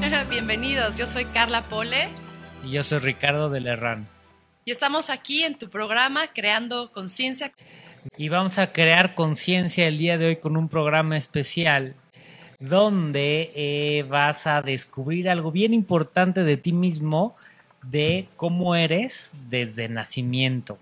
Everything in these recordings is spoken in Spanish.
Bienvenidos, yo soy Carla Pole. Y yo soy Ricardo de Lerrán. Y estamos aquí en tu programa Creando Conciencia. Y vamos a crear conciencia el día de hoy con un programa especial donde eh, vas a descubrir algo bien importante de ti mismo, de cómo eres desde nacimiento.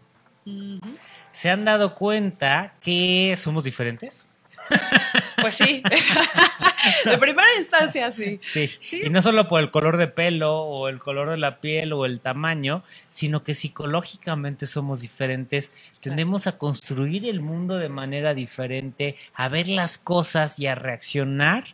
¿Se han dado cuenta que somos diferentes? Pues sí. de primera instancia, sí. sí. Y no solo por el color de pelo o el color de la piel o el tamaño, sino que psicológicamente somos diferentes. Tendemos a construir el mundo de manera diferente, a ver las cosas y a reaccionar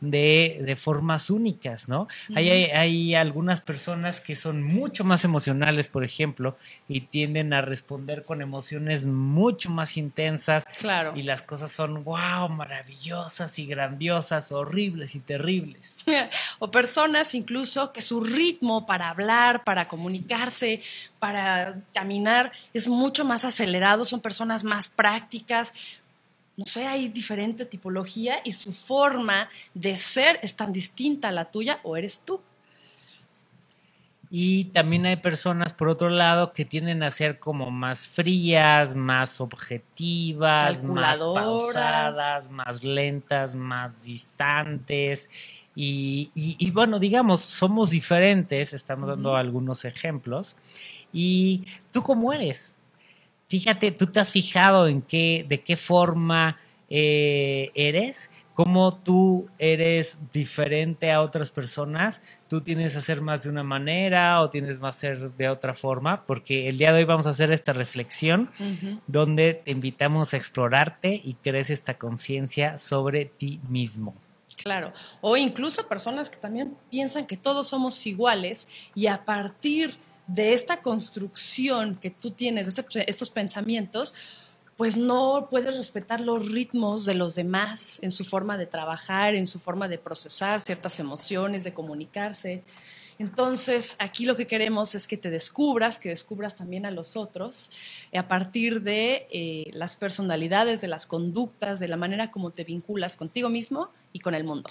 de, de formas únicas, ¿no? hay, hay, algunas personas que son mucho más emocionales, por ejemplo, y tienden a responder con emociones mucho más intensas. Claro. Y las cosas son, wow, maravillosas y grandiosas, horribles y terribles. o personas incluso que su ritmo para hablar, para comunicarse, para caminar es mucho más acelerado, son personas más prácticas, no sé, hay diferente tipología y su forma de ser es tan distinta a la tuya o eres tú. Y también hay personas, por otro lado, que tienden a ser como más frías, más objetivas, más pausadas, más lentas, más distantes. Y, bueno, digamos, somos diferentes, estamos dando algunos ejemplos. ¿Y tú cómo eres? Fíjate, tú te has fijado en qué, de qué forma eh, eres, cómo tú eres diferente a otras personas, tú tienes a ser más de una manera o tienes más a ser de otra forma, porque el día de hoy vamos a hacer esta reflexión donde te invitamos a explorarte y crees esta conciencia sobre ti mismo. Claro, o incluso personas que también piensan que todos somos iguales y a partir de esta construcción que tú tienes, de este, estos pensamientos, pues no puedes respetar los ritmos de los demás en su forma de trabajar, en su forma de procesar ciertas emociones, de comunicarse. Entonces, aquí lo que queremos es que te descubras, que descubras también a los otros, a partir de eh, las personalidades, de las conductas, de la manera como te vinculas contigo mismo y con el mundo.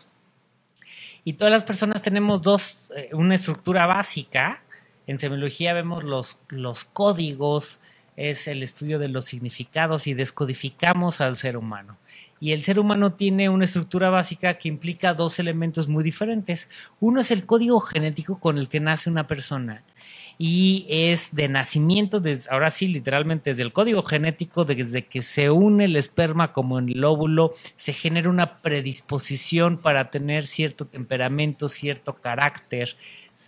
Y todas las personas tenemos dos, eh, una estructura básica en semiología vemos los, los códigos, es el estudio de los significados y descodificamos al ser humano. Y el ser humano tiene una estructura básica que implica dos elementos muy diferentes. Uno es el código genético con el que nace una persona y es de nacimiento, desde, ahora sí, literalmente desde el código genético, desde que se une el esperma como en el óvulo, se genera una predisposición para tener cierto temperamento, cierto carácter,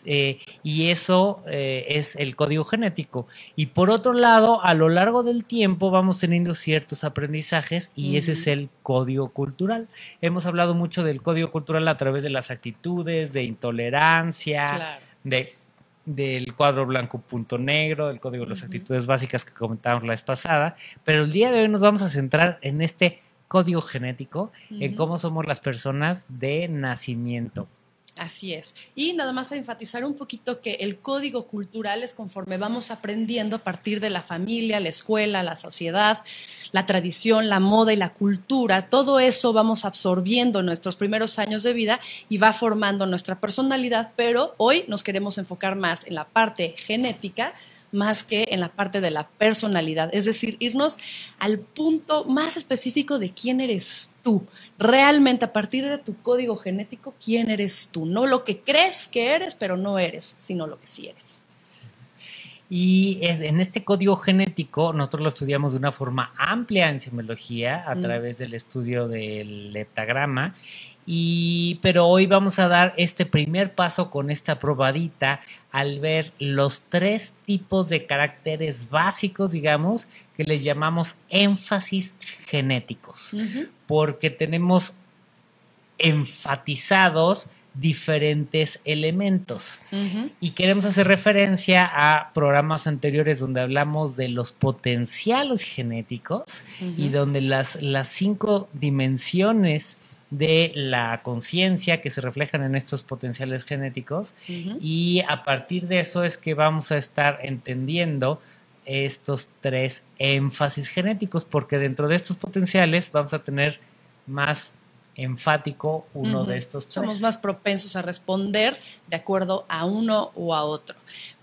eh, y eso eh, es el código genético. Y por otro lado, a lo largo del tiempo vamos teniendo ciertos aprendizajes y ese es el código cultural. Hemos hablado mucho del código cultural a través de las actitudes, de intolerancia, de del cuadro blanco punto negro, del código de las actitudes básicas que comentábamos la vez pasada, pero el día de hoy nos vamos a centrar en este código genético, en cómo somos las personas de nacimiento. Así es. Y nada más enfatizar un poquito que el código cultural es conforme vamos aprendiendo a partir de la familia, la escuela, la sociedad, la tradición, la moda y la cultura. Todo eso vamos absorbiendo en nuestros primeros años de vida y va formando nuestra personalidad, pero hoy nos queremos enfocar más en la parte genética más que en la parte de la personalidad, es decir, irnos al punto más específico de quién eres tú, realmente a partir de tu código genético, quién eres tú, no lo que crees que eres, pero no eres, sino lo que sí eres. Y en este código genético nosotros lo estudiamos de una forma amplia en semiología a mm. través del estudio del heptagrama y, pero hoy vamos a dar este primer paso con esta probadita al ver los tres tipos de caracteres básicos, digamos, que les llamamos énfasis genéticos, porque tenemos enfatizados diferentes elementos. Y queremos hacer referencia a programas anteriores donde hablamos de los potenciales genéticos y donde las, las cinco dimensiones de la conciencia que se reflejan en estos potenciales genéticos y a partir de eso es que vamos a estar entendiendo estos tres énfasis genéticos porque dentro de estos potenciales vamos a tener más enfático uno de estos tres. Somos más propensos a responder de acuerdo a uno o a otro.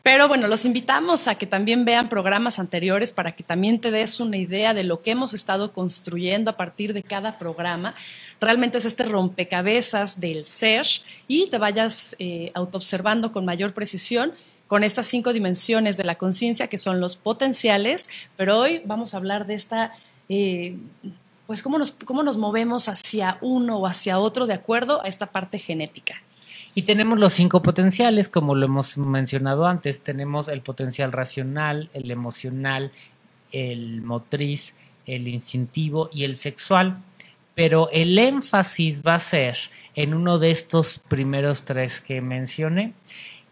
Pero bueno, los invitamos a que también vean programas anteriores para que también te des una idea de lo que hemos estado construyendo a partir de cada programa. Realmente es este rompecabezas del ser y te vayas eh, autoobservando con mayor precisión con estas cinco dimensiones de la conciencia que son los potenciales, pero hoy vamos a hablar de esta eh, pues cómo nos, cómo nos movemos hacia uno o hacia otro de acuerdo a esta parte genética. Y tenemos los cinco potenciales, como lo hemos mencionado antes. Tenemos el potencial racional, el emocional, el motriz, el instintivo y el sexual. Pero el énfasis va a ser en uno de estos primeros tres que mencioné.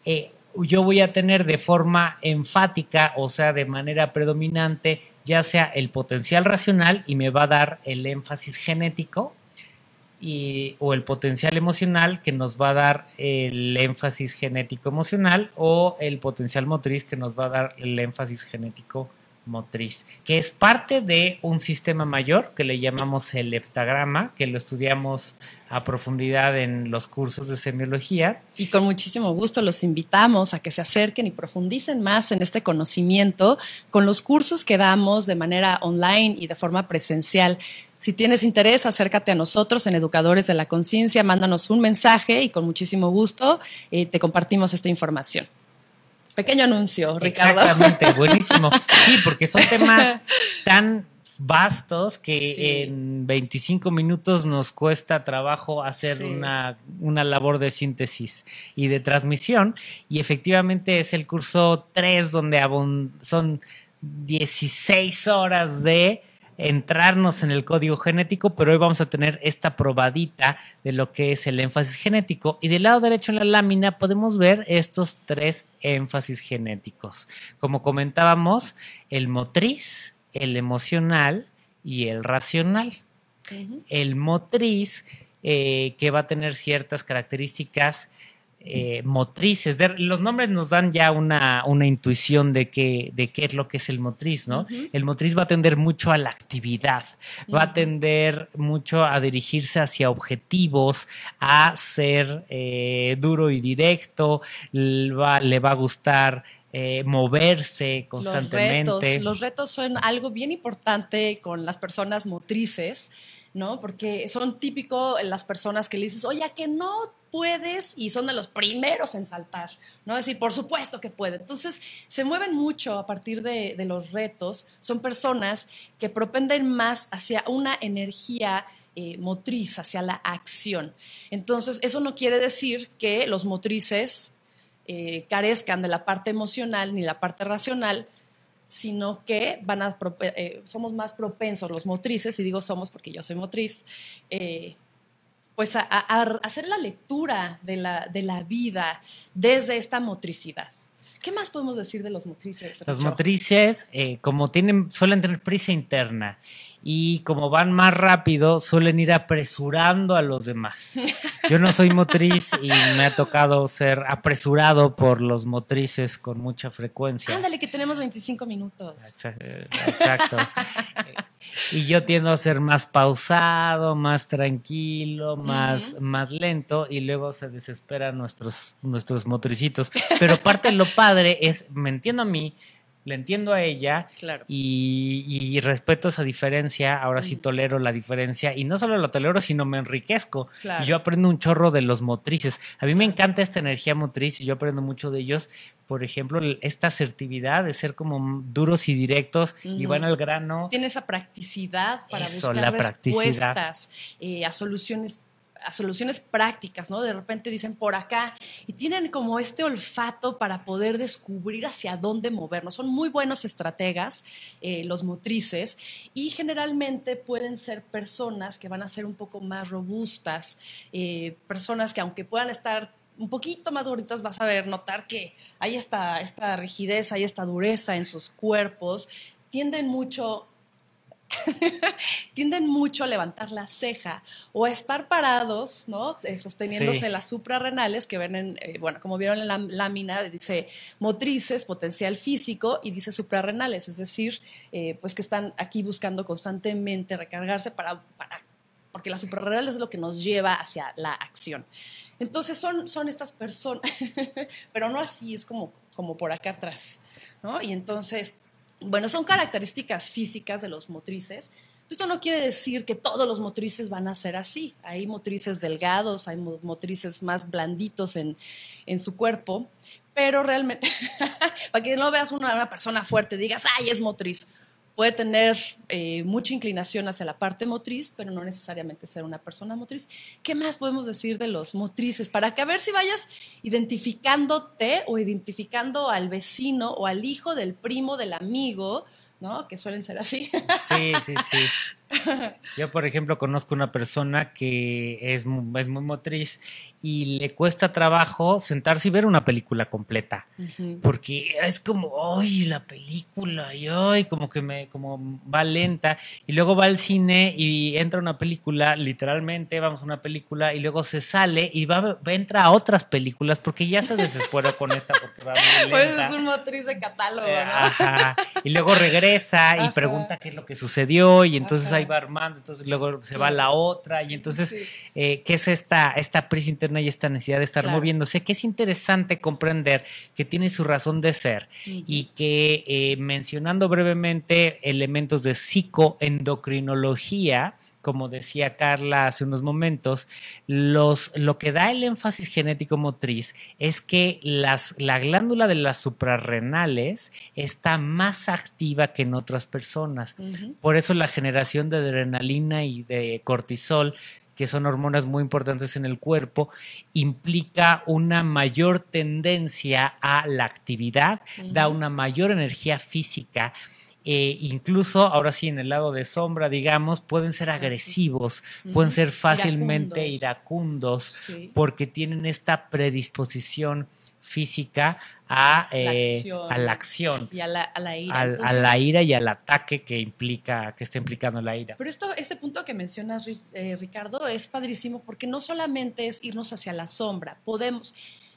Eh, yo voy a tener de forma enfática, o sea, de manera predominante, ya sea el potencial racional y me va a dar el énfasis genético, o el potencial emocional que nos va a dar el énfasis genético emocional, o el potencial motriz que nos va a dar el énfasis genético motriz, que es parte de un sistema mayor que le llamamos el heptagrama, que lo estudiamos a profundidad en los cursos de semiología. Y con muchísimo gusto los invitamos a que se acerquen y profundicen más en este conocimiento con los cursos que damos de manera online y de forma presencial. Si tienes interés, acércate a nosotros en Educadores de la Conciencia, mándanos un mensaje y con muchísimo gusto eh, te compartimos esta información. Pequeño anuncio, Ricardo. Exactamente, buenísimo. Sí, porque son temas tan vastos que en 25 minutos nos cuesta trabajo hacer una, una, labor de síntesis y de transmisión. Y efectivamente es el curso 3 donde son 16 horas de entrarnos en el código genético, pero hoy vamos a tener esta probadita de lo que es el énfasis genético. Y del lado derecho en la lámina podemos ver estos tres énfasis genéticos. Como comentábamos, el motriz, el emocional y el racional. El motriz, eh, que va a tener ciertas características eh, motrices. los nombres nos dan ya una, intuición de qué, de qué es lo que es el motriz, ¿no? El motriz va a tender mucho a la actividad, va a tender mucho a dirigirse hacia objetivos, a ser eh, duro y directo, le va, le va a gustar eh, moverse constantemente. Los retos, los retos son algo bien importante con las personas motrices, ¿no? Porque son típicos las personas que le dices, oye, que no puedes y son de los primeros en saltar, ¿no? Es decir, por supuesto que puede. Entonces, se mueven mucho a partir de, los retos. Son personas que propenden más hacia una energía eh, motriz, hacia la acción. Entonces, eso no quiere decir que los motrices eh, carezcan de la parte emocional ni la parte racional, sino que van a, eh, somos más propensos los motrices, y digo somos porque yo soy motriz, pues a, hacer la lectura de la, de la vida desde esta motricidad. ¿Qué más podemos decir de los motrices? Los motrices, eh, como tienen, suelen tener prisa interna y como van más rápido, suelen ir apresurando a los demás. Yo no soy motriz y me ha tocado ser apresurado por los motrices con mucha frecuencia. Ándale, que tenemos 25 minutos. Exacto. y yo tiendo a ser más pausado, más tranquilo, más, más lento y luego se desesperan nuestros, nuestros motricitos. Pero parte de lo padre es, me entiendo a mí, le entiendo a ella y, respeto esa diferencia, ahora sí tolero la diferencia y no solo lo tolero, sino me enriquezco. Y yo aprendo un chorro de los motrices. A mí me encanta esta energía motriz y yo aprendo mucho de ellos. Por ejemplo, esta asertividad de ser como duros y directos y van al grano. Tiene esa practicidad para buscar respuestas eh, a soluciones a soluciones prácticas, ¿no? De repente dicen por acá y tienen como este olfato para poder descubrir hacia dónde movernos. Son muy buenos estrategas, eh, los motrices, y generalmente pueden ser personas que van a ser un poco más robustas, eh, personas que aunque puedan estar un poquito más gorditas vas a ver, notar que hay esta, esta rigidez, hay esta dureza en sus cuerpos, tienden mucho tienden mucho a levantar la ceja o a estar parados, ¿no? Eh, sosteniéndose las suprarrenales que ven en, eh, bueno, como vieron en la lámina, dice motrices, potencial físico y dice suprarrenales, es decir, eh, pues que están aquí buscando constantemente recargarse para, para porque la suprarrenal es lo que nos lleva hacia la acción. Entonces son, son estas personas, pero no así, es como, como por acá atrás, ¿no? Y entonces bueno, son características físicas de los motrices. Esto no quiere decir que todos los motrices van a ser así. Hay motrices delgados, hay motrices más blanditos en, su cuerpo, pero realmente, para que no veas una, una persona fuerte, digas, ay, es motriz puede tener eh, mucha inclinación hacia la parte motriz, pero no necesariamente ser una persona motriz. ¿Qué más podemos decir de los motrices? Para que a ver si vayas identificándote o identificando al vecino o al hijo del primo del amigo, ¿no? Que suelen ser así. Sí, sí, sí. Yo, por ejemplo, conozco una persona que es, es muy motriz y le cuesta trabajo sentarse y ver una película completa. Porque es como, ¡ay, la película! Y ¡ay! Como que me, como va lenta. Y luego va al cine y entra una película, literalmente, vamos a una película, y luego se sale y va, entra a otras películas porque ya se desespera con esta porque va muy Pues es un motriz de catálogo, ¿no? Y luego regresa y pregunta qué es lo que sucedió y entonces va armando, entonces luego se va la otra y entonces, eh, ¿qué es esta, esta prisa interna y esta necesidad de estar moviéndose? Que es interesante comprender que tiene su razón de ser y que eh, mencionando brevemente elementos de psicoendocrinología, como decía Carla hace unos momentos, los, lo que da el énfasis genético motriz es que las, la glándula de las suprarrenales está más activa que en otras personas. Por eso la generación de adrenalina y de cortisol que son hormonas muy importantes en el cuerpo, implica una mayor tendencia a la actividad, da una mayor energía física eh, incluso ahora sí en el lado de sombra, digamos, pueden ser agresivos, pueden ser fácilmente iracundos, porque tienen esta predisposición física a, eh, a la acción. y a la, ira. a la ira y al ataque que implica, que está implicando la ira. Pero esto, este punto que mencionas, eh, Ricardo, es padrísimo porque no solamente es irnos hacia la sombra, podemos,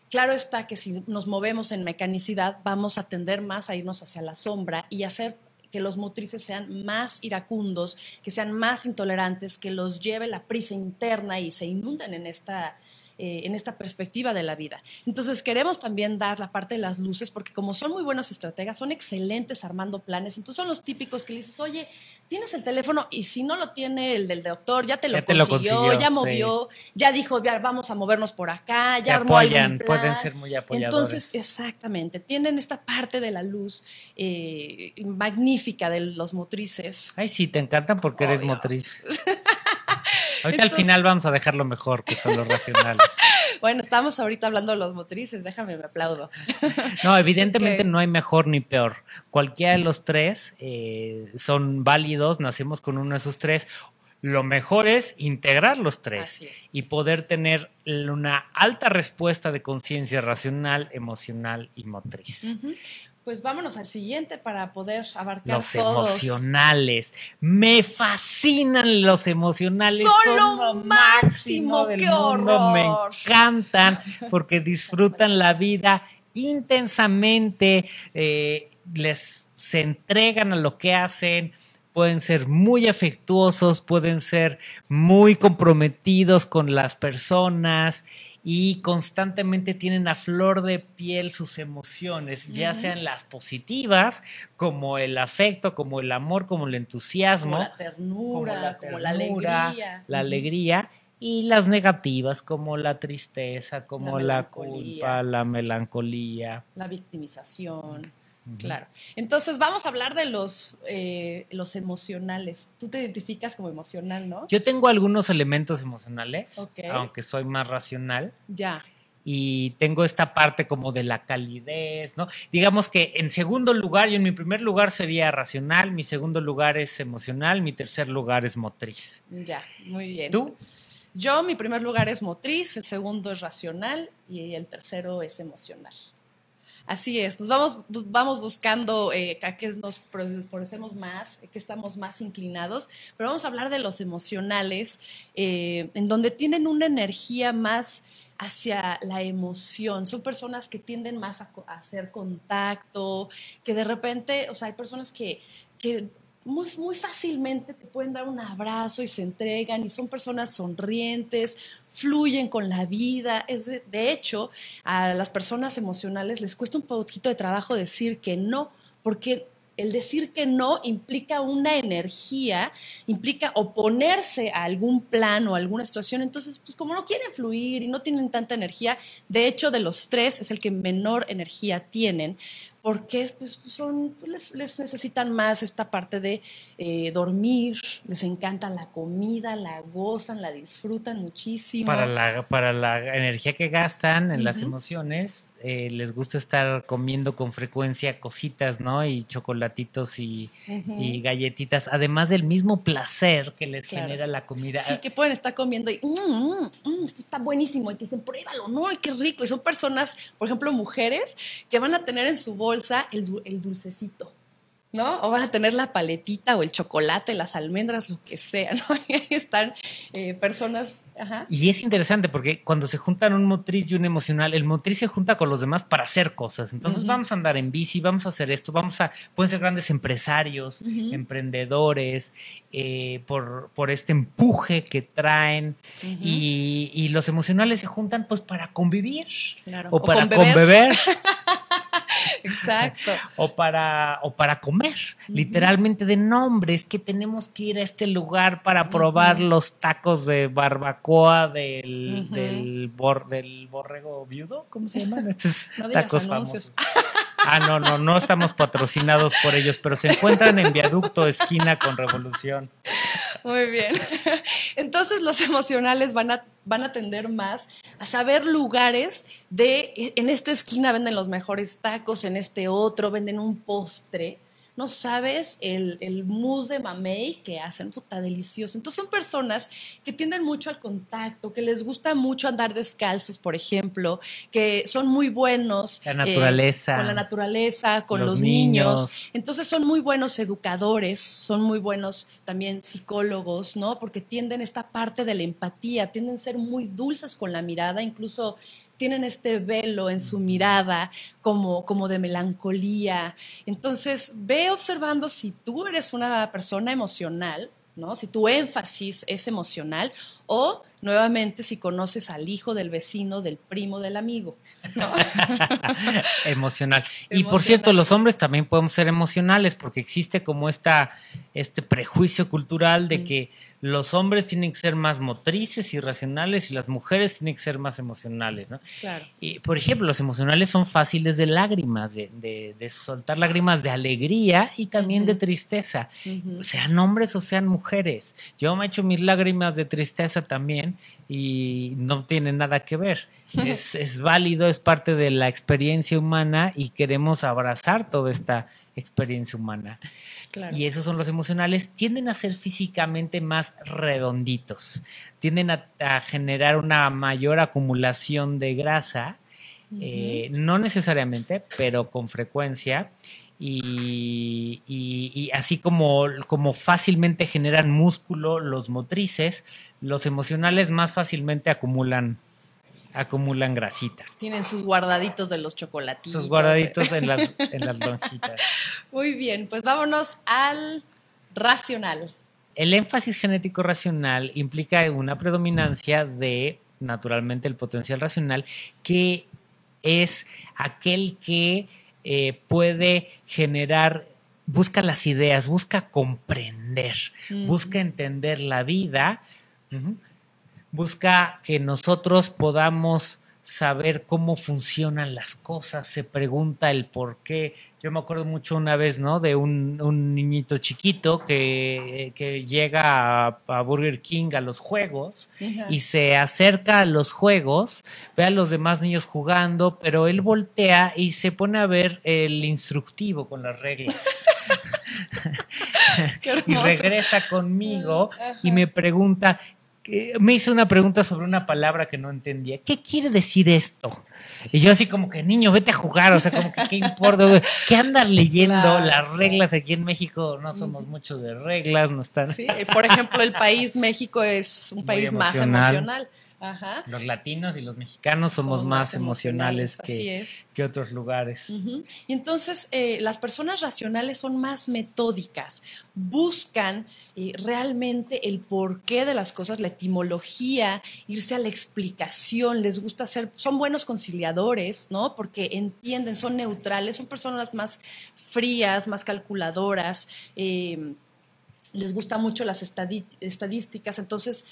Claro está que si nos movemos en mecanicidad, vamos a tender más a irnos hacia la sombra y hacer que los motrices sean más iracundos, que sean más intolerantes, que los lleve la prisa interna y se inunden en esta eh, en esta perspectiva de la vida. Entonces queremos también dar la parte de las luces porque como son muy buenos estrategas, son excelentes armando planes. Entonces son los típicos que le dices, oye, tienes el teléfono y si no lo tiene el del doctor, ya te lo, consiguió, ya movió, ya dijo, ya vamos a movernos por acá, ya armó apoyan, pueden ser muy apoyadores. Entonces, exactamente, tienen esta parte de la luz eh, magnífica de los motrices. Ay, sí, te encantan porque eres motriz. Ahorita al final vamos a dejarlo mejor, que son los racionales. bueno, estamos ahorita hablando de los motrices, déjame, me aplaudo. no, evidentemente no hay mejor ni peor. Cualquiera de los tres eh, son válidos, nacemos con uno de esos tres. Lo mejor es integrar los tres y poder tener una alta respuesta de conciencia racional, emocional y motriz. Pues vámonos al siguiente para poder abarcar los emocionales. Me fascinan los emocionales. Son, lo máximo, del mundo. Me encantan porque disfrutan la vida intensamente. Eh, les se entregan a lo que hacen pueden ser muy afectuosos, pueden ser muy comprometidos con las personas y constantemente tienen a flor de piel sus emociones, ya sean las positivas, como el afecto, como el amor, como el entusiasmo, como la ternura, como la, alegría. La alegría y las negativas como la tristeza, como la, culpa, la melancolía. La victimización. Claro. Entonces vamos a hablar de los, eh, los emocionales. Tú te identificas como emocional, ¿no? Yo tengo algunos elementos emocionales, Ok. aunque soy más racional. Ya. Y tengo esta parte como de la calidez, ¿no? Digamos que en segundo lugar, yo en mi primer lugar sería racional, mi segundo lugar es emocional, mi tercer lugar es motriz. Ya, muy bien. ¿Tú? Yo, mi primer lugar es motriz, el segundo es racional y el tercero es emocional. Así es, nos vamos, vamos buscando eh, a qué nos parecemos más, a qué estamos más inclinados, pero vamos a hablar de los emocionales, eh, en donde tienen una energía más hacia la emoción. Son personas que tienden más a, hacer contacto, que de repente, o sea, hay personas que muy, muy fácilmente te pueden dar un abrazo y se entregan y son personas sonrientes, fluyen con la vida. Es de, hecho, a las personas emocionales les cuesta un poquito de trabajo decir que no, porque el decir que no implica una energía, implica oponerse a algún plan o alguna situación. Entonces, pues como no quieren fluir y no tienen tanta energía, de hecho, de los tres es el que menor energía tienen porque pues, son, les, les, necesitan más esta parte de eh, dormir, les encanta la comida, la gozan, la disfrutan muchísimo. Para la, para la energía que gastan en uh -huh. las emociones, eh, les gusta estar comiendo con frecuencia cositas, ¿no? Y chocolatitos y, uh -huh. y galletitas, además del mismo placer que les claro. genera la comida. Sí, que pueden estar comiendo y, mmm, mmm, esto está buenísimo, y te dicen, pruébalo, ¿no? Ay, qué rico. Y son personas, por ejemplo, mujeres, que van a tener en su bolsa el, el, dulcecito, ¿no? O van a tener la paletita o el chocolate, las almendras, lo que sea, ¿no? Y ahí están eh, personas. Ajá. Y es interesante porque cuando se juntan un motriz y un emocional, el motriz se junta con los demás para hacer cosas. Entonces uh -huh. vamos a andar en bici, vamos a hacer esto, vamos a, pueden ser grandes empresarios, uh -huh. emprendedores, eh, por, por, este empuje que traen. Uh -huh. y, y, los emocionales se juntan pues para convivir claro. o, o, para con conbeber. Exacto. o, para, o para comer, uh -huh. literalmente de nombres que tenemos que ir a este lugar para probar uh -huh. los tacos de barbacoa del, uh -huh. del, bor, del borrego viudo, ¿cómo se llaman? Estos no tacos famosos. Ah, no, no, no estamos patrocinados por ellos, pero se encuentran en viaducto esquina con Revolución. Muy bien. Entonces los emocionales van a, van a tender más a saber lugares de, en esta esquina venden los mejores tacos, en este otro venden un postre. No sabes el, el mousse de mamey que hacen, puta, delicioso. Entonces son personas que tienden mucho al contacto, que les gusta mucho andar descalzos, por ejemplo, que son muy buenos. La naturaleza. Eh, con la naturaleza, con los, los niños. niños. Entonces son muy buenos educadores, son muy buenos también psicólogos, ¿no? Porque tienden esta parte de la empatía, tienden a ser muy dulces con la mirada, incluso tienen este velo en su mirada como, como de melancolía. Entonces, ve observando si tú eres una persona emocional, ¿no? Si tu énfasis es emocional o nuevamente si conoces al hijo del vecino, del primo, del amigo. ¿no? emocional. Y por cierto, los hombres también podemos ser emocionales porque existe como esta, este prejuicio cultural de mm. que los hombres tienen que ser más motrices y racionales y las mujeres tienen que ser más emocionales. ¿no? Claro. Y, por ejemplo, los emocionales son fáciles de lágrimas, de, de, de soltar lágrimas de alegría y también uh -huh. de tristeza, uh -huh. sean hombres o sean mujeres. Yo me he hecho mis lágrimas de tristeza también y no tiene nada que ver. Es, es válido, es parte de la experiencia humana y queremos abrazar toda esta experiencia humana. Claro. Y esos son los emocionales, tienden a ser físicamente más redonditos, tienden a, a generar una mayor acumulación de grasa, uh -huh. eh, no necesariamente, pero con frecuencia. Y, y, y, así como, como fácilmente generan músculo los motrices, los emocionales más fácilmente acumulan acumulan grasita. Tienen sus guardaditos de los chocolatitos. Sus guardaditos en las, en las lonjitas. Muy bien, pues vámonos al racional. El énfasis genético racional implica una predominancia de, naturalmente, el potencial racional, que es aquel que eh, puede generar busca las ideas, busca comprender, uh -huh. busca entender la vida, uh -huh busca que nosotros podamos saber cómo funcionan las cosas, se pregunta el por qué. Yo me acuerdo mucho una vez, ¿no? De un, un niñito chiquito que, que llega a, a, Burger King a los juegos Ajá. y se acerca a los juegos, ve a los demás niños jugando, pero él voltea y se pone a ver el instructivo con las reglas. Qué y regresa conmigo Ajá. y me pregunta, me hizo una pregunta sobre una palabra que no entendía. ¿Qué quiere decir esto? Y yo así como que, niño, vete a jugar, o sea, como que, ¿qué importa? güey? ¿Qué andas leyendo? Claro. Las reglas aquí en México no somos muchos de reglas, no están... Sí, por ejemplo, el país México es un Muy país más emocional. Ajá. Los latinos y los mexicanos somos, más, emocionales, que, otros lugares. Y entonces eh, las personas racionales son más metódicas, buscan eh, realmente el porqué de las cosas, la etimología, irse a la explicación, les gusta ser, son buenos conciliadores, ¿no? Porque entienden, son neutrales, son personas más frías, más calculadoras. eh, les gusta mucho las estadísticas, entonces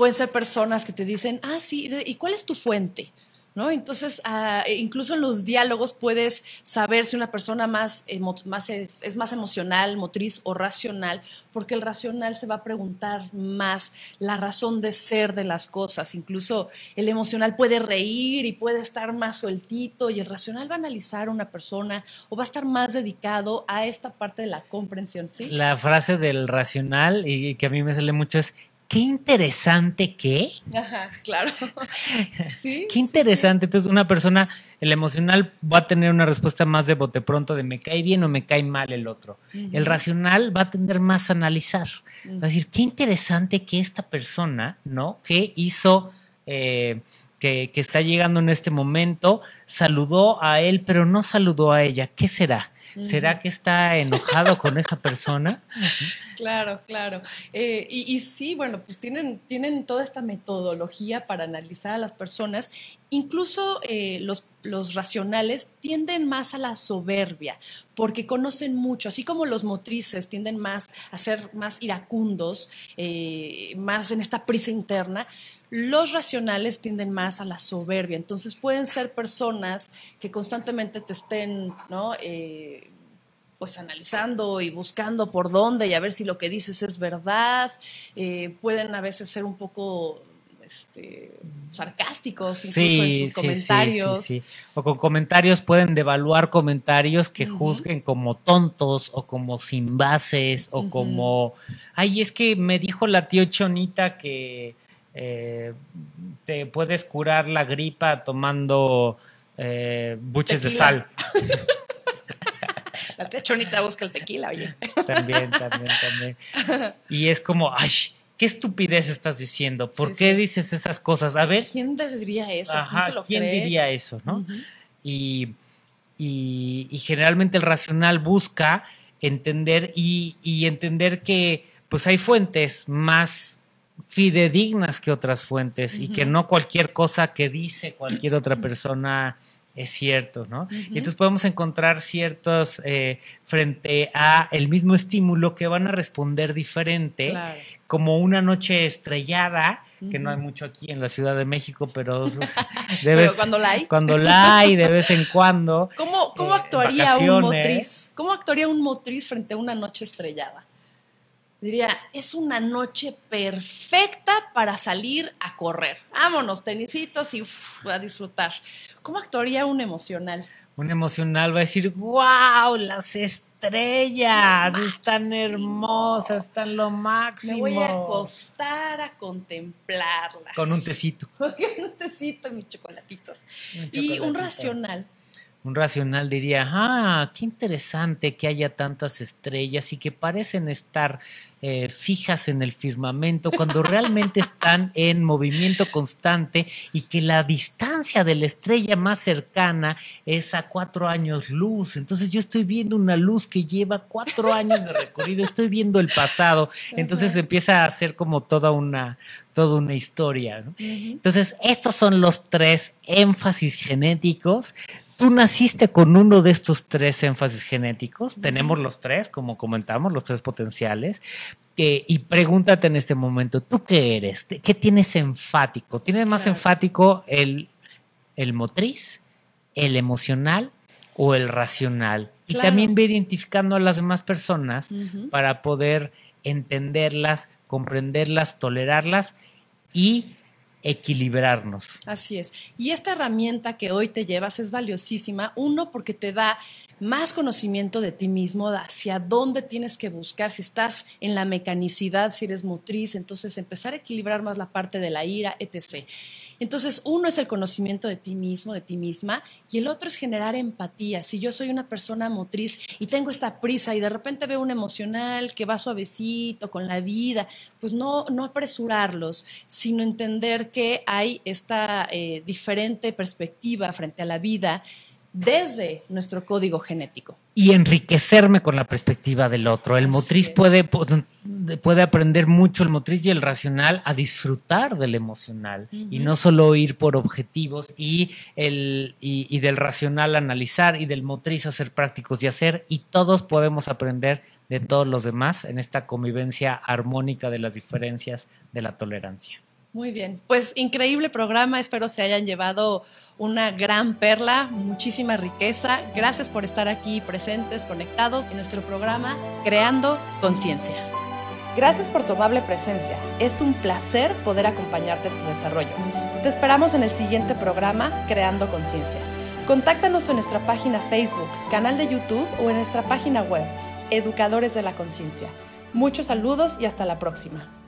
pueden ser personas que te dicen, ah, sí, ¿y cuál es tu fuente? ¿No? Entonces, ah, e incluso en los diálogos puedes saber si una persona más, más es, es más emocional, motriz o racional, porque el racional se va a preguntar más la razón de ser de las cosas. Incluso el emocional puede reír y puede estar más sueltito y el racional va a analizar a una persona o va a estar más dedicado a esta parte de la comprensión, ¿sí? La frase del racional y que a mí me sale mucho es, qué interesante que... Ajá, claro. Sí. Qué interesante. Entonces, una persona, el emocional va a tener una respuesta más de bote pronto de me cae bien o me cae mal el otro. El racional va a tender más a analizar. Va a decir, qué interesante que esta persona, ¿no? Que hizo, eh, que, que está llegando en este momento, saludó a él, pero no saludó a ella. ¿Qué será? ¿Será que está enojado con esa persona? Claro, claro. Eh, y, sí, bueno, pues tienen, tienen toda esta metodología para analizar a las personas. Incluso eh, los, los racionales tienden más a la soberbia, porque conocen mucho, así como los motrices tienden más a ser más iracundos, eh, más en esta prisa interna. Los racionales tienden más a la soberbia, entonces pueden ser personas que constantemente te estén, ¿no? Eh, pues analizando y buscando por dónde y a ver si lo que dices es verdad. Eh, pueden a veces ser un poco este, sarcásticos incluso en sus comentarios. sí, sí. O con comentarios pueden devaluar comentarios que juzguen como tontos o como sin bases o como, ay, es que me dijo la tío Chonita que eh, te puedes curar la gripa tomando eh, buches de sal. La tía Chonita busca el tequila, oye. También, también, también. Y es como, ay, qué estupidez estás diciendo. ¿Por Sí, qué sí. dices esas cosas? A ver, ¿Quién diría eso? ¿Quién Ajá, se lo ¿quién cree? diría eso, no? Y, y- y generalmente el racional busca entender y, y entender que pues hay fuentes más fidedignas que otras fuentes y que no cualquier cosa que dice cualquier otra persona es cierto, ¿no? Y entonces podemos encontrar ciertos eh, frente a el mismo estímulo que van a responder diferente, Claro. como una noche estrellada, que no hay mucho aquí en la Ciudad de México, pero de Pero vez- cuando la hay. cuando la hay de vez en cuando. ¿Cómo, cómo eh, actuaría un motriz? ¿Cómo actuaría un motriz frente a una noche estrellada? Diría, es una noche perfecta para salir a correr. Vámonos, tenisitos y uf, a disfrutar. ¿Cómo actuaría un emocional? Un emocional va a decir, wow, las estrellas Lo están máximo. hermosas, están lo máximo. Me voy a acostar a contemplarlas. Con un tecito. Con un tecito mis chocolatitos. Un Y un racional. Un racional diría, ah, qué interesante que haya tantas estrellas y que parecen estar eh, fijas en el firmamento cuando realmente están en movimiento constante y que la distancia de la estrella más cercana es a cuatro años luz. Entonces yo estoy viendo una luz que lleva cuatro años de recorrido, estoy viendo el pasado. Entonces Ajá. empieza a ser como toda una, toda una historia. Entonces, estos son los tres énfasis genéticos. Tú naciste con uno de estos tres énfasis genéticos. Tenemos los tres, como comentamos, los tres potenciales. Eh, y pregúntate en este momento, ¿tú qué eres? ¿Qué tienes enfático? ¿Tienes más Claro. enfático el, el motriz, el emocional o el racional. Y Claro. también ve identificando a las demás personas para poder entenderlas, comprenderlas, tolerarlas y equilibrarnos. Así es. Y esta herramienta que hoy te llevas es valiosísima, uno, porque te da más conocimiento de ti mismo, hacia dónde tienes que buscar, si estás en la mecanicidad, si eres motriz, entonces empezar a equilibrar más la parte de la ira, etc. Entonces, uno es el conocimiento de ti mismo, de ti misma, y el otro es generar empatía. Si yo soy una persona motriz y tengo esta prisa y de repente veo un emocional que va suavecito con la vida, pues no, no apresurarlos, sino entender que hay esta eh, diferente perspectiva frente a la vida desde nuestro código genético. y enriquecerme con la perspectiva del otro. El Así motriz es. puede, puede aprender mucho, el motriz y el racional, a disfrutar del emocional y no solo ir por objetivos y, el, y, y del racional analizar y del motriz hacer prácticos y hacer y todos podemos aprender de todos los demás en esta convivencia armónica de las diferencias de la tolerancia. Muy bien, pues increíble programa, espero se hayan llevado una gran perla, muchísima riqueza. Gracias por estar aquí presentes, conectados en nuestro programa Creando Conciencia. Gracias por tu amable presencia. Es un placer poder acompañarte en tu desarrollo. Te esperamos en el siguiente programa Creando Conciencia. Contáctanos en nuestra página Facebook, canal de YouTube o en nuestra página web, Educadores de la Conciencia. Muchos saludos y hasta la próxima.